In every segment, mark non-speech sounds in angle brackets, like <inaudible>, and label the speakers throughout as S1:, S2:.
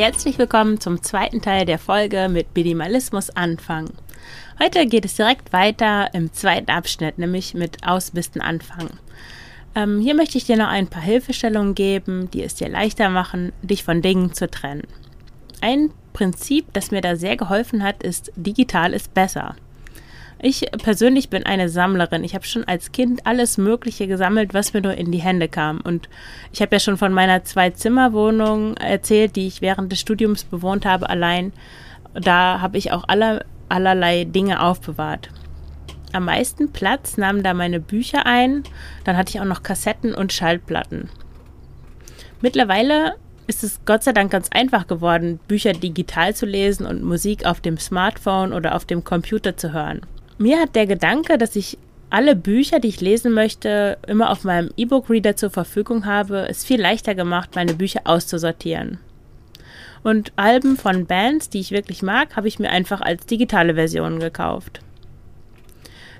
S1: Herzlich willkommen zum zweiten Teil der Folge mit Minimalismus anfangen. Heute geht es direkt weiter im zweiten Abschnitt, nämlich mit Ausmisten anfangen. Ähm, hier möchte ich dir noch ein paar Hilfestellungen geben, die es dir leichter machen, dich von Dingen zu trennen. Ein Prinzip, das mir da sehr geholfen hat, ist digital ist besser. Ich persönlich bin eine Sammlerin. Ich habe schon als Kind alles Mögliche gesammelt, was mir nur in die Hände kam. Und ich habe ja schon von meiner Zwei-Zimmer-Wohnung erzählt, die ich während des Studiums bewohnt habe, allein. Da habe ich auch alle allerlei Dinge aufbewahrt. Am meisten Platz nahmen da meine Bücher ein, dann hatte ich auch noch Kassetten und Schallplatten. Mittlerweile ist es Gott sei Dank ganz einfach geworden, Bücher digital zu lesen und Musik auf dem Smartphone oder auf dem Computer zu hören. Mir hat der Gedanke, dass ich alle Bücher, die ich lesen möchte, immer auf meinem E-Book-Reader zur Verfügung habe, es viel leichter gemacht, meine Bücher auszusortieren. Und Alben von Bands, die ich wirklich mag, habe ich mir einfach als digitale Version gekauft.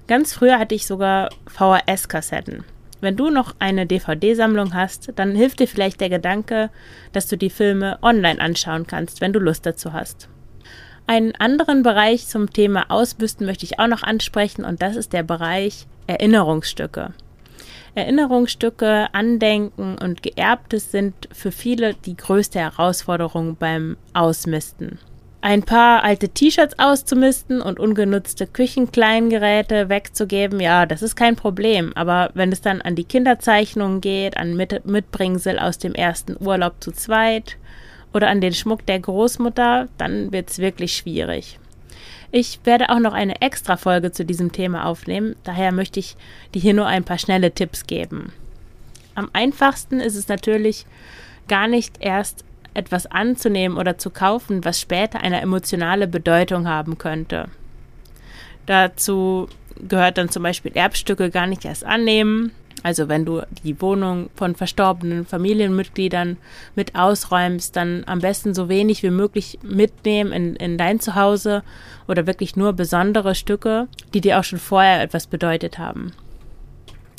S1: Ganz früher hatte ich sogar VHS-Kassetten. Wenn du noch eine DVD-Sammlung hast, dann hilft dir vielleicht der Gedanke, dass du die Filme online anschauen kannst, wenn du Lust dazu hast. Einen anderen Bereich zum Thema Ausbüsten möchte ich auch noch ansprechen und das ist der Bereich Erinnerungsstücke. Erinnerungsstücke, Andenken und Geerbtes sind für viele die größte Herausforderung beim Ausmisten. Ein paar alte T-Shirts auszumisten und ungenutzte Küchenkleingeräte wegzugeben, ja, das ist kein Problem. Aber wenn es dann an die Kinderzeichnungen geht, an Mit Mitbringsel aus dem ersten Urlaub zu zweit oder an den Schmuck der Großmutter, dann wird es wirklich schwierig. Ich werde auch noch eine extra Folge zu diesem Thema aufnehmen, daher möchte ich dir hier nur ein paar schnelle Tipps geben. Am einfachsten ist es natürlich gar nicht erst etwas anzunehmen oder zu kaufen, was später eine emotionale Bedeutung haben könnte. Dazu gehört dann zum Beispiel Erbstücke gar nicht erst annehmen, also wenn du die Wohnung von verstorbenen Familienmitgliedern mit ausräumst, dann am besten so wenig wie möglich mitnehmen in, in dein Zuhause oder wirklich nur besondere Stücke, die dir auch schon vorher etwas bedeutet haben.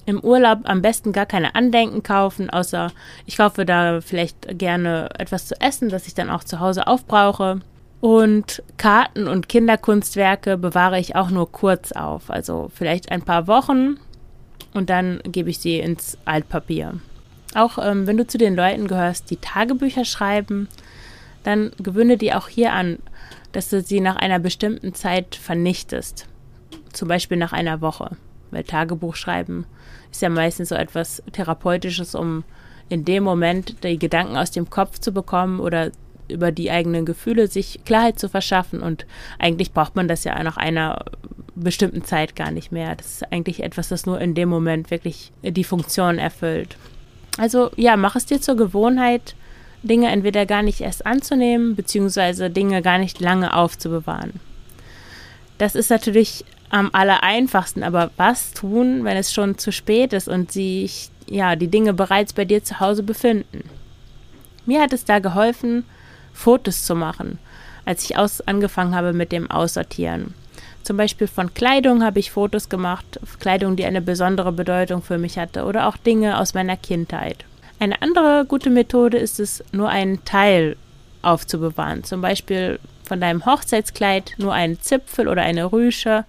S1: Im Urlaub am besten gar keine Andenken kaufen, außer ich kaufe da vielleicht gerne etwas zu essen, das ich dann auch zu Hause aufbrauche. Und Karten und Kinderkunstwerke bewahre ich auch nur kurz auf, also vielleicht ein paar Wochen und dann gebe ich sie ins Altpapier. Auch ähm, wenn du zu den Leuten gehörst, die Tagebücher schreiben, dann gewöhne dir auch hier an, dass du sie nach einer bestimmten Zeit vernichtest. Zum Beispiel nach einer Woche. Weil Tagebuch schreiben ist ja meistens so etwas Therapeutisches, um in dem Moment die Gedanken aus dem Kopf zu bekommen oder über die eigenen Gefühle sich Klarheit zu verschaffen. Und eigentlich braucht man das ja nach einer bestimmten Zeit gar nicht mehr. Das ist eigentlich etwas, das nur in dem Moment wirklich die Funktion erfüllt. Also ja, mach es dir zur Gewohnheit, Dinge entweder gar nicht erst anzunehmen, beziehungsweise Dinge gar nicht lange aufzubewahren. Das ist natürlich am aller einfachsten, aber was tun, wenn es schon zu spät ist und sich ja die Dinge bereits bei dir zu Hause befinden? Mir hat es da geholfen, Fotos zu machen, als ich aus angefangen habe mit dem Aussortieren. Zum Beispiel von Kleidung habe ich Fotos gemacht, Kleidung, die eine besondere Bedeutung für mich hatte oder auch Dinge aus meiner Kindheit. Eine andere gute Methode ist es, nur einen Teil aufzubewahren. Zum Beispiel von deinem Hochzeitskleid nur einen Zipfel oder eine Rüsche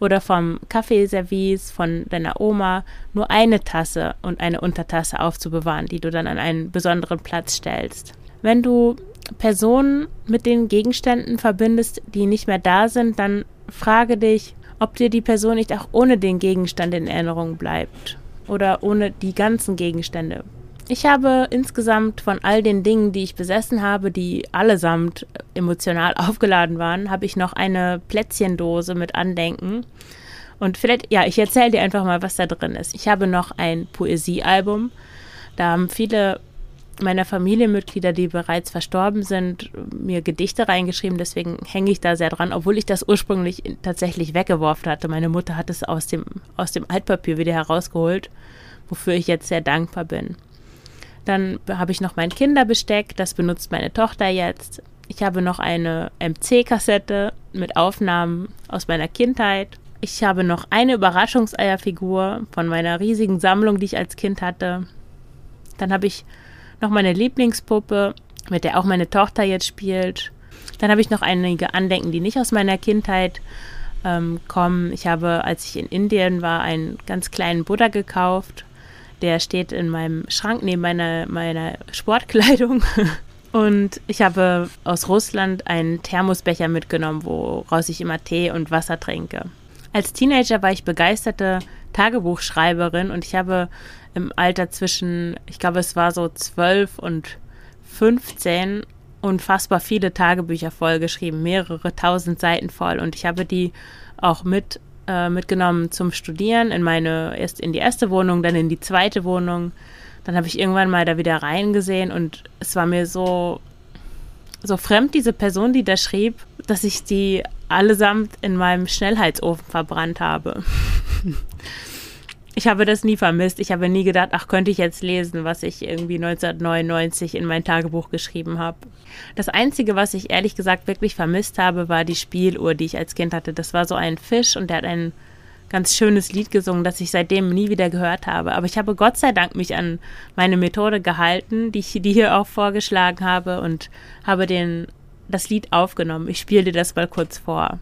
S1: oder vom Kaffeeservice von deiner Oma nur eine Tasse und eine Untertasse aufzubewahren, die du dann an einen besonderen Platz stellst. Wenn du Personen mit den Gegenständen verbindest, die nicht mehr da sind, dann frage dich, ob dir die Person nicht auch ohne den Gegenstand in Erinnerung bleibt oder ohne die ganzen Gegenstände. Ich habe insgesamt von all den Dingen, die ich besessen habe, die allesamt emotional <laughs> aufgeladen waren, habe ich noch eine Plätzchendose mit Andenken. Und vielleicht, ja, ich erzähle dir einfach mal, was da drin ist. Ich habe noch ein Poesiealbum. Da haben viele meiner Familienmitglieder, die bereits verstorben sind, mir Gedichte reingeschrieben. Deswegen hänge ich da sehr dran, obwohl ich das ursprünglich tatsächlich weggeworfen hatte. Meine Mutter hat es aus dem, aus dem Altpapier wieder herausgeholt, wofür ich jetzt sehr dankbar bin. Dann habe ich noch mein Kinderbesteck, das benutzt meine Tochter jetzt. Ich habe noch eine MC-Kassette mit Aufnahmen aus meiner Kindheit. Ich habe noch eine Überraschungseierfigur von meiner riesigen Sammlung, die ich als Kind hatte. Dann habe ich noch meine Lieblingspuppe, mit der auch meine Tochter jetzt spielt. Dann habe ich noch einige Andenken, die nicht aus meiner Kindheit ähm, kommen. Ich habe, als ich in Indien war, einen ganz kleinen Buddha gekauft. Der steht in meinem Schrank neben meiner, meiner Sportkleidung. <laughs> Und ich habe aus Russland einen Thermosbecher mitgenommen, woraus ich immer Tee und Wasser trinke. Als Teenager war ich begeisterte Tagebuchschreiberin und ich habe im Alter zwischen, ich glaube, es war so zwölf und 15 unfassbar viele Tagebücher vollgeschrieben, mehrere tausend Seiten voll. Und ich habe die auch mit äh, mitgenommen zum Studieren in meine erst in die erste Wohnung, dann in die zweite Wohnung. Dann habe ich irgendwann mal da wieder reingesehen und es war mir so so fremd diese Person, die da schrieb, dass ich die allesamt in meinem Schnellheitsofen verbrannt habe. <laughs> ich habe das nie vermisst. Ich habe nie gedacht, ach, könnte ich jetzt lesen, was ich irgendwie 1999 in mein Tagebuch geschrieben habe. Das Einzige, was ich ehrlich gesagt wirklich vermisst habe, war die Spieluhr, die ich als Kind hatte. Das war so ein Fisch und der hat ein ganz schönes Lied gesungen, das ich seitdem nie wieder gehört habe. Aber ich habe Gott sei Dank mich an meine Methode gehalten, die ich dir hier auch vorgeschlagen habe und habe den, das Lied aufgenommen. Ich spiele dir das mal kurz vor.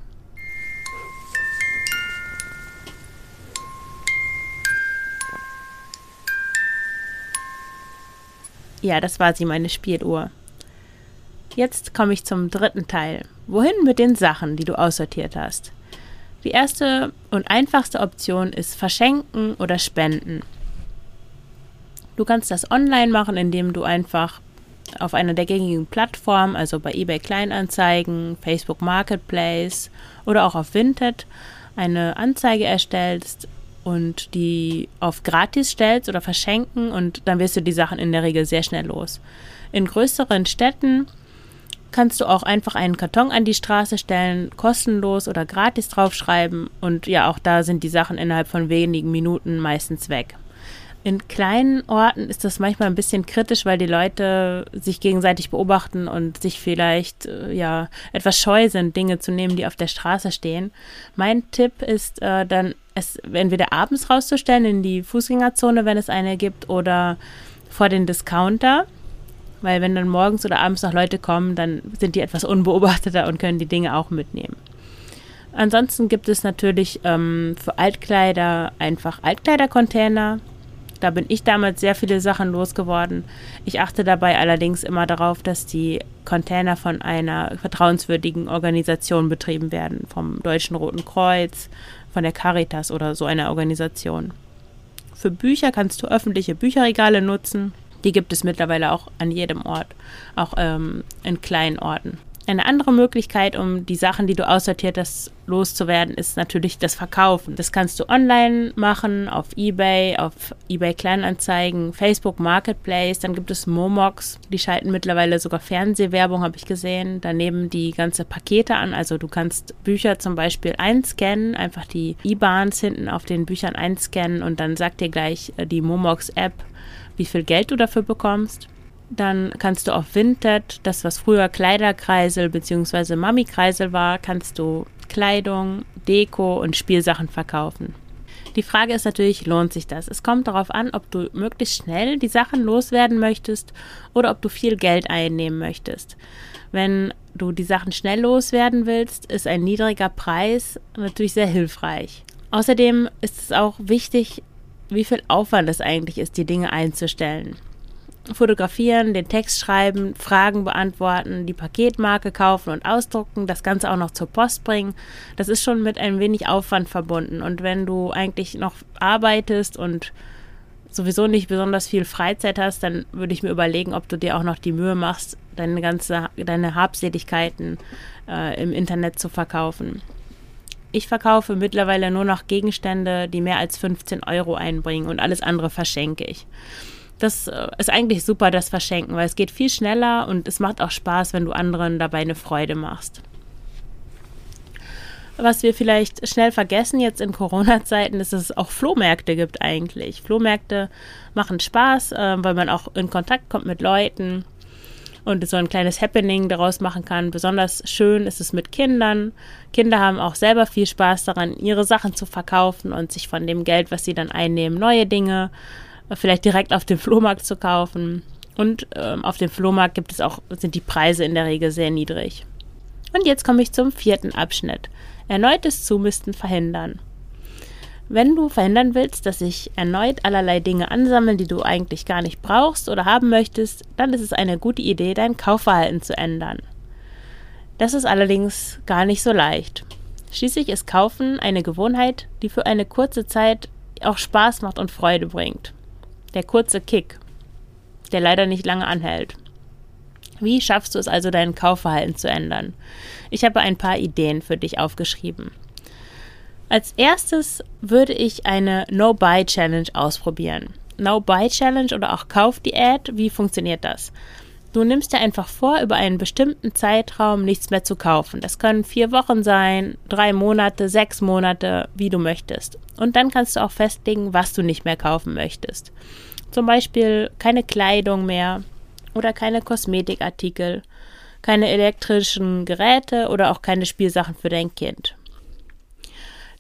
S1: Ja, das war sie, meine Spieluhr. Jetzt komme ich zum dritten Teil. Wohin mit den Sachen, die du aussortiert hast? Die erste und einfachste Option ist verschenken oder spenden. Du kannst das online machen, indem du einfach auf einer der gängigen Plattformen, also bei eBay Kleinanzeigen, Facebook Marketplace oder auch auf Vinted, eine Anzeige erstellst und die auf gratis stellst oder verschenken und dann wirst du die Sachen in der Regel sehr schnell los. In größeren Städten kannst du auch einfach einen Karton an die Straße stellen, kostenlos oder gratis draufschreiben und ja, auch da sind die Sachen innerhalb von wenigen Minuten meistens weg. In kleinen Orten ist das manchmal ein bisschen kritisch, weil die Leute sich gegenseitig beobachten und sich vielleicht äh, ja etwas scheu sind, Dinge zu nehmen, die auf der Straße stehen. Mein Tipp ist äh, dann, es entweder abends rauszustellen in die Fußgängerzone, wenn es eine gibt, oder vor den Discounter. Weil wenn dann morgens oder abends noch Leute kommen, dann sind die etwas unbeobachteter und können die Dinge auch mitnehmen. Ansonsten gibt es natürlich ähm, für Altkleider einfach Altkleidercontainer. Da bin ich damals sehr viele Sachen losgeworden. Ich achte dabei allerdings immer darauf, dass die Container von einer vertrauenswürdigen Organisation betrieben werden, vom Deutschen Roten Kreuz, von der Caritas oder so einer Organisation. Für Bücher kannst du öffentliche Bücherregale nutzen. Die gibt es mittlerweile auch an jedem Ort, auch ähm, in kleinen Orten. Eine andere Möglichkeit, um die Sachen, die du aussortiert hast, loszuwerden, ist natürlich das Verkaufen. Das kannst du online machen, auf eBay, auf eBay Kleinanzeigen, Facebook Marketplace. Dann gibt es Momox, die schalten mittlerweile sogar Fernsehwerbung, habe ich gesehen. Daneben die ganze Pakete an. Also du kannst Bücher zum Beispiel einscannen, einfach die IBANs hinten auf den Büchern einscannen und dann sagt dir gleich äh, die Momox App, wie viel Geld du dafür bekommst. Dann kannst du auf Vinted, das was früher Kleiderkreisel bzw. Mami-Kreisel war, kannst du Kleidung, Deko und Spielsachen verkaufen. Die Frage ist natürlich, lohnt sich das? Es kommt darauf an, ob du möglichst schnell die Sachen loswerden möchtest oder ob du viel Geld einnehmen möchtest. Wenn du die Sachen schnell loswerden willst, ist ein niedriger Preis natürlich sehr hilfreich. Außerdem ist es auch wichtig, wie viel Aufwand es eigentlich ist, die Dinge einzustellen fotografieren, den Text schreiben, Fragen beantworten, die Paketmarke kaufen und ausdrucken, das Ganze auch noch zur Post bringen. Das ist schon mit ein wenig Aufwand verbunden. Und wenn du eigentlich noch arbeitest und sowieso nicht besonders viel Freizeit hast, dann würde ich mir überlegen, ob du dir auch noch die Mühe machst, deine ganze, deine Habseligkeiten äh, im Internet zu verkaufen. Ich verkaufe mittlerweile nur noch Gegenstände, die mehr als 15 Euro einbringen und alles andere verschenke ich. Das äh, ist eigentlich super, das Verschenken, weil es geht viel schneller und es macht auch Spaß, wenn du anderen dabei eine Freude machst. Was wir vielleicht schnell vergessen jetzt in Corona-Zeiten, ist, dass es auch Flohmärkte gibt eigentlich. Flohmärkte machen Spaß, äh, weil man auch in Kontakt kommt mit Leuten und so ein kleines Happening daraus machen kann. Besonders schön ist es mit Kindern. Kinder haben auch selber viel Spaß daran, ihre Sachen zu verkaufen und sich von dem Geld, was sie dann einnehmen, neue Dinge vielleicht direkt auf dem Flohmarkt zu kaufen. Und ähm, auf dem Flohmarkt gibt es auch, sind die Preise in der Regel sehr niedrig. Und jetzt komme ich zum vierten Abschnitt. Erneutes Zumisten verhindern. Wenn du verhindern willst, dass sich erneut allerlei Dinge ansammeln, die du eigentlich gar nicht brauchst oder haben möchtest, dann ist es eine gute Idee, dein Kaufverhalten zu ändern. Das ist allerdings gar nicht so leicht. Schließlich ist Kaufen eine Gewohnheit, die für eine kurze Zeit auch Spaß macht und Freude bringt. Der kurze Kick, der leider nicht lange anhält. Wie schaffst du es also, dein Kaufverhalten zu ändern? Ich habe ein paar Ideen für dich aufgeschrieben. Als erstes würde ich eine No-Buy-Challenge ausprobieren. No-Buy-Challenge oder auch Kaufdiät, wie funktioniert das? Du nimmst dir einfach vor, über einen bestimmten Zeitraum nichts mehr zu kaufen. Das können vier Wochen sein, drei Monate, sechs Monate, wie du möchtest. Und dann kannst du auch festlegen, was du nicht mehr kaufen möchtest. Zum Beispiel keine Kleidung mehr oder keine Kosmetikartikel, keine elektrischen Geräte oder auch keine Spielsachen für dein Kind.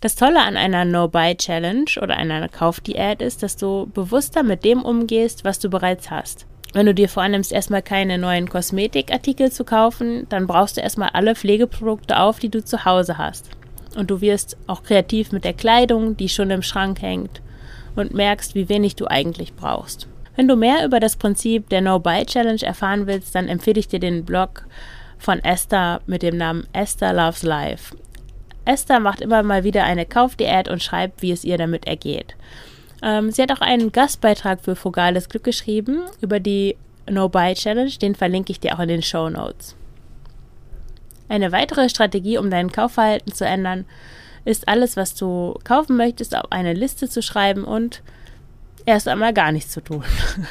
S1: Das Tolle an einer No-Buy-Challenge oder einer Kaufdiät ist, dass du bewusster mit dem umgehst, was du bereits hast. Wenn du dir vornimmst, erstmal keine neuen Kosmetikartikel zu kaufen, dann brauchst du erstmal alle Pflegeprodukte auf, die du zu Hause hast. Und du wirst auch kreativ mit der Kleidung, die schon im Schrank hängt, und merkst, wie wenig du eigentlich brauchst. Wenn du mehr über das Prinzip der No-Buy-Challenge erfahren willst, dann empfehle ich dir den Blog von Esther mit dem Namen Esther Loves Life. Esther macht immer mal wieder eine Kaufdiät und schreibt, wie es ihr damit ergeht. Ähm, sie hat auch einen Gastbeitrag für Frugales Glück geschrieben über die No-Buy-Challenge, den verlinke ich dir auch in den Show Notes. Eine weitere Strategie, um dein Kaufverhalten zu ändern, ist alles, was du kaufen möchtest, auf eine Liste zu schreiben und erst einmal gar nichts zu tun.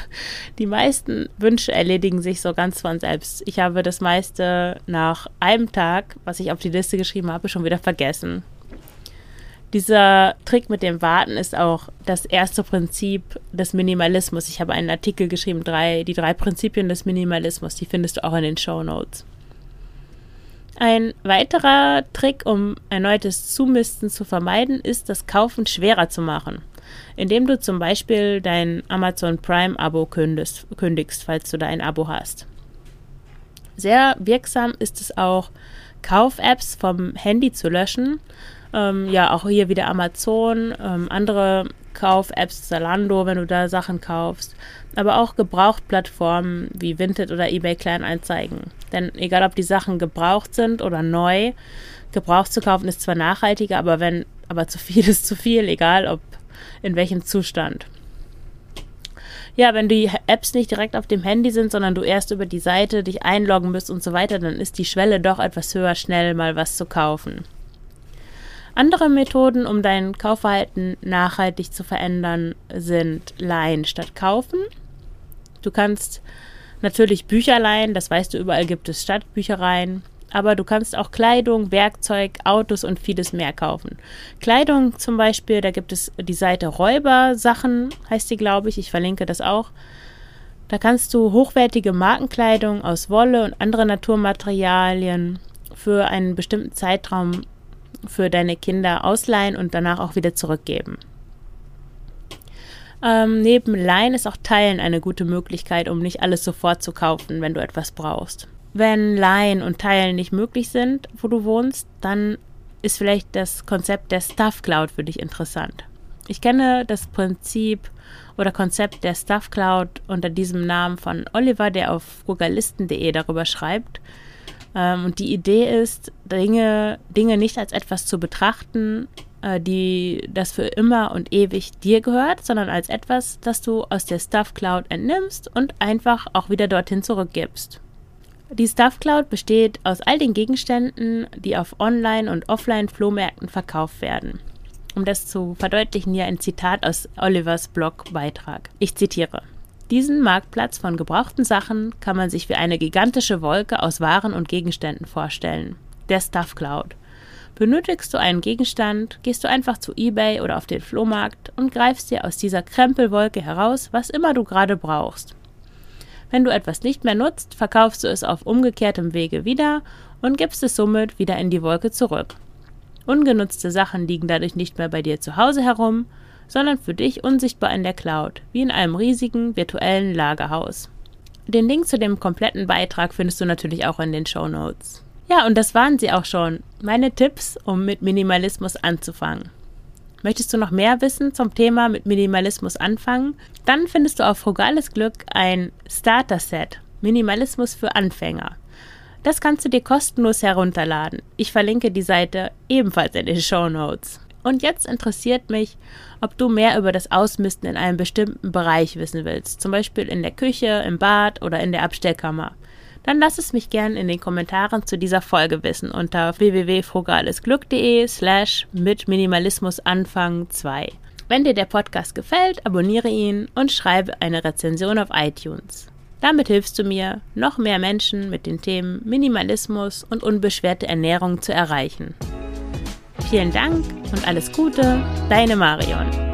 S1: <laughs> Die meisten Wünsche erledigen sich so ganz von selbst. Ich habe das meiste nach einem Tag, was ich auf die Liste geschrieben habe, schon wieder vergessen. Dieser Trick mit dem Warten ist auch das erste Prinzip des Minimalismus. Ich habe einen Artikel geschrieben, drei, die drei Prinzipien des Minimalismus, die findest du auch in den Show Notes. Ein weiterer Trick, um erneutes Zumisten zu vermeiden, ist, das Kaufen schwerer zu machen indem du zum Beispiel dein Amazon Prime-Abo kündigst, kündigst, falls du da ein Abo hast. Sehr wirksam ist es auch, Kauf-Apps vom Handy zu löschen. Ähm, ja, auch hier wieder Amazon, ähm, andere Kauf-Apps, Zalando, wenn du da Sachen kaufst, aber auch Gebrauchtplattformen wie Vinted oder eBay Kleinanzeigen. Denn egal, ob die Sachen gebraucht sind oder neu, gebraucht zu kaufen ist zwar nachhaltiger, aber wenn aber zu viel <laughs> ist zu viel, egal ob in welchem Zustand. Ja, wenn die Apps nicht direkt auf dem Handy sind, sondern du erst über die Seite dich einloggen musst und so weiter, dann ist die Schwelle doch etwas höher, schnell mal was zu kaufen. Andere Methoden, um dein Kaufverhalten nachhaltig zu verändern, sind Leihen statt Kaufen. Du kannst natürlich Bücher leihen, das weißt du, überall gibt es Stadtbüchereien aber du kannst auch Kleidung, Werkzeug, Autos und vieles mehr kaufen. Kleidung zum Beispiel, da gibt es die Seite Räubersachen, heißt die, glaube ich. Ich verlinke das auch. Da kannst du hochwertige Markenkleidung aus Wolle und anderen Naturmaterialien für einen bestimmten Zeitraum für deine Kinder ausleihen und danach auch wieder zurückgeben. Ähm, neben Leihen ist auch Teilen eine gute Möglichkeit, um nicht alles sofort zu kaufen, wenn du etwas brauchst. Wenn Leihen und Teilen nicht möglich sind, wo du wohnst, dann ist vielleicht das Konzept der Stuff Cloud für dich interessant. Ich kenne das Prinzip oder Konzept der Stuff Cloud unter diesem Namen von Oliver, der auf frugalisten.de darüber schreibt. Ähm, und die Idee ist, Dinge, Dinge nicht als etwas zu betrachten, äh, die das für immer und ewig dir gehört, sondern als etwas, das du aus der Stuff Cloud entnimmst und einfach auch wieder dorthin zurückgibst. Die Stuff Cloud besteht aus all den Gegenständen, die auf Online- und Offline-Flohmärkten verkauft werden. Um das zu verdeutlichen, hier ein Zitat aus Olivers Blogbeitrag. Ich zitiere. Diesen Marktplatz von gebrauchten Sachen kann man sich wie eine gigantische Wolke aus Waren und Gegenständen vorstellen. Der Stuff Cloud. Benötigst du einen Gegenstand, gehst du einfach zu eBay oder auf den Flohmarkt und greifst dir aus dieser Krempelwolke heraus, was immer du gerade brauchst. Wenn du etwas nicht mehr nutzt, verkaufst du es auf umgekehrtem Wege wieder und gibst es somit wieder in die Wolke zurück. Ungenutzte Sachen liegen dadurch nicht mehr bei dir zu Hause herum, sondern für dich unsichtbar in der Cloud, wie in einem riesigen virtuellen Lagerhaus. Den Link zu dem kompletten Beitrag findest du natürlich auch in den Show Notes. Ja, und das waren sie auch schon. Meine Tipps, um mit Minimalismus anzufangen. Möchtest du noch mehr wissen zum Thema mit Minimalismus anfangen? Dann findest du auf Frugales Glück ein Starter-Set Minimalismus für Anfänger. Das kannst du dir kostenlos herunterladen. Ich verlinke die Seite ebenfalls in den Show Notes. Und jetzt interessiert mich, ob du mehr über das Ausmisten in einem bestimmten Bereich wissen willst, zum Beispiel in der Küche, im Bad oder in der Abstellkammer dann lass es mich gern in den Kommentaren zu dieser Folge wissen unter www.frugalesglück.de slash mit Minimalismus Anfang 2. Wenn dir der Podcast gefällt, abonniere ihn und schreibe eine Rezension auf iTunes. Damit hilfst du mir, noch mehr Menschen mit den Themen Minimalismus und unbeschwerte Ernährung zu erreichen. Vielen Dank und alles Gute, deine Marion.